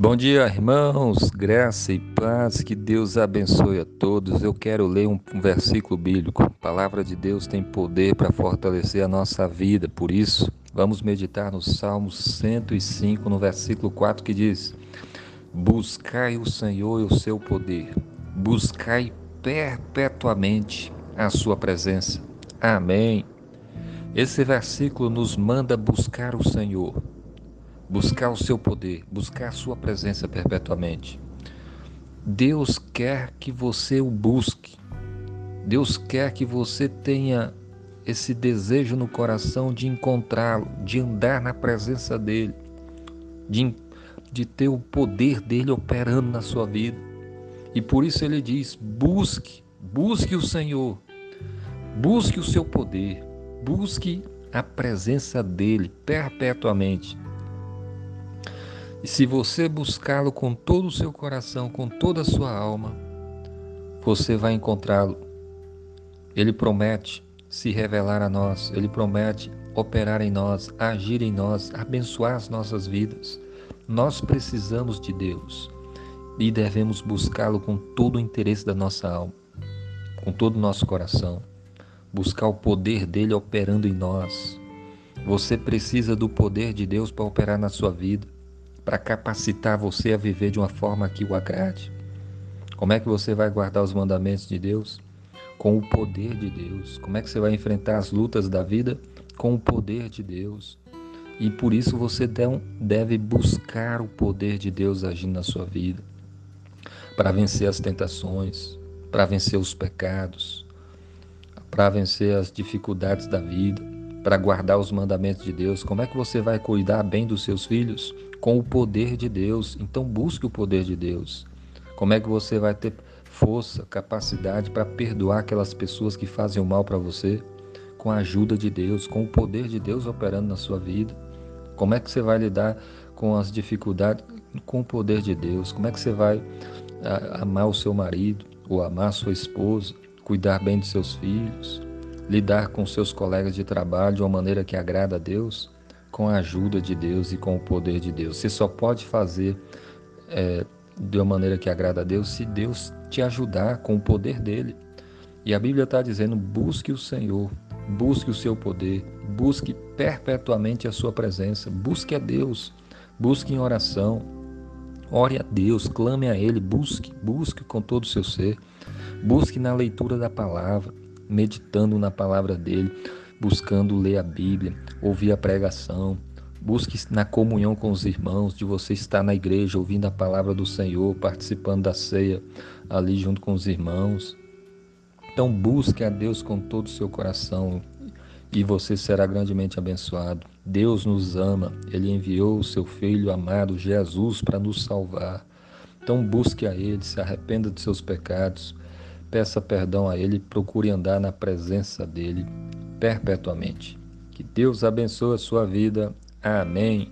Bom dia, irmãos, graça e paz, que Deus abençoe a todos. Eu quero ler um, versículo bíblico. A palavra de Deus tem poder para fortalecer a nossa vida, por isso, vamos meditar no Salmo 105, no versículo 4, que diz: Buscai o Senhor e o seu poder, buscai perpetuamente a sua presença. Amém. Esse versículo nos manda buscar o Senhor buscar o seu poder, buscar a sua presença perpetuamente. Deus quer que você o busque. Deus quer que você tenha esse desejo no coração de encontrá-lo, de andar na presença dele, de, de ter o poder dele operando na sua vida. E por isso ele diz: busque, busque o Senhor, busque o seu poder, busque a presença dele perpetuamente. E se você buscá-lo com todo o seu coração, com toda a sua alma, você vai encontrá-lo. Ele promete se revelar a nós, ele promete operar em nós, agir em nós, abençoar as nossas vidas. Nós precisamos de Deus e devemos buscá-lo com todo o interesse da nossa alma, com todo o nosso coração. Buscar o poder dele operando em nós. Você precisa do poder de Deus para operar na sua vida para capacitar você a viver de uma forma que o agrade? Como é que você vai guardar os mandamentos de Deus? Com o poder de Deus. Como é que você vai enfrentar as lutas da vida? Com o poder de Deus. E por isso você deve buscar o poder de Deus agindo na sua vida para vencer as tentações, para vencer os pecados, para vencer as dificuldades da vida, para guardar os mandamentos de Deus. Como é que você vai cuidar bem dos seus filhos? Com o poder de Deus. Então busque o poder de Deus. Como é que você vai ter força, capacidade para perdoar aquelas pessoas que fazem o mal para você? Com a ajuda de Deus, com o poder de Deus operando na sua vida. Como é que você vai lidar com as dificuldades com o poder de Deus? Como é que você vai amar o seu marido ou amar a sua esposa, cuidar bem de seus filhos, lidar com seus colegas de trabalho de uma maneira que agrada a Deus? Com a ajuda de Deus e com o poder de Deus. Você só pode fazer é, de uma maneira que agrada a Deus se Deus te ajudar com o poder dele. E a Bíblia está dizendo: busque o Senhor, busque o seu poder, busque perpetuamente a sua presença, busque a Deus, busque em oração, ore a Deus, clame a Ele, busque, busque com todo o seu ser, busque na leitura da palavra, meditando na palavra dele buscando ler a Bíblia, ouvir a pregação. Busque na comunhão com os irmãos, de você estar na igreja ouvindo a palavra do Senhor, participando da ceia ali junto com os irmãos. Então busque a Deus com todo o seu coração e você será grandemente abençoado. Deus nos ama, Ele enviou o seu Filho amado Jesus para nos salvar. Então busque a Ele, se arrependa de seus pecados, peça perdão a Ele, procure andar na presença dEle perpetuamente. Que Deus abençoe a sua vida. Amém.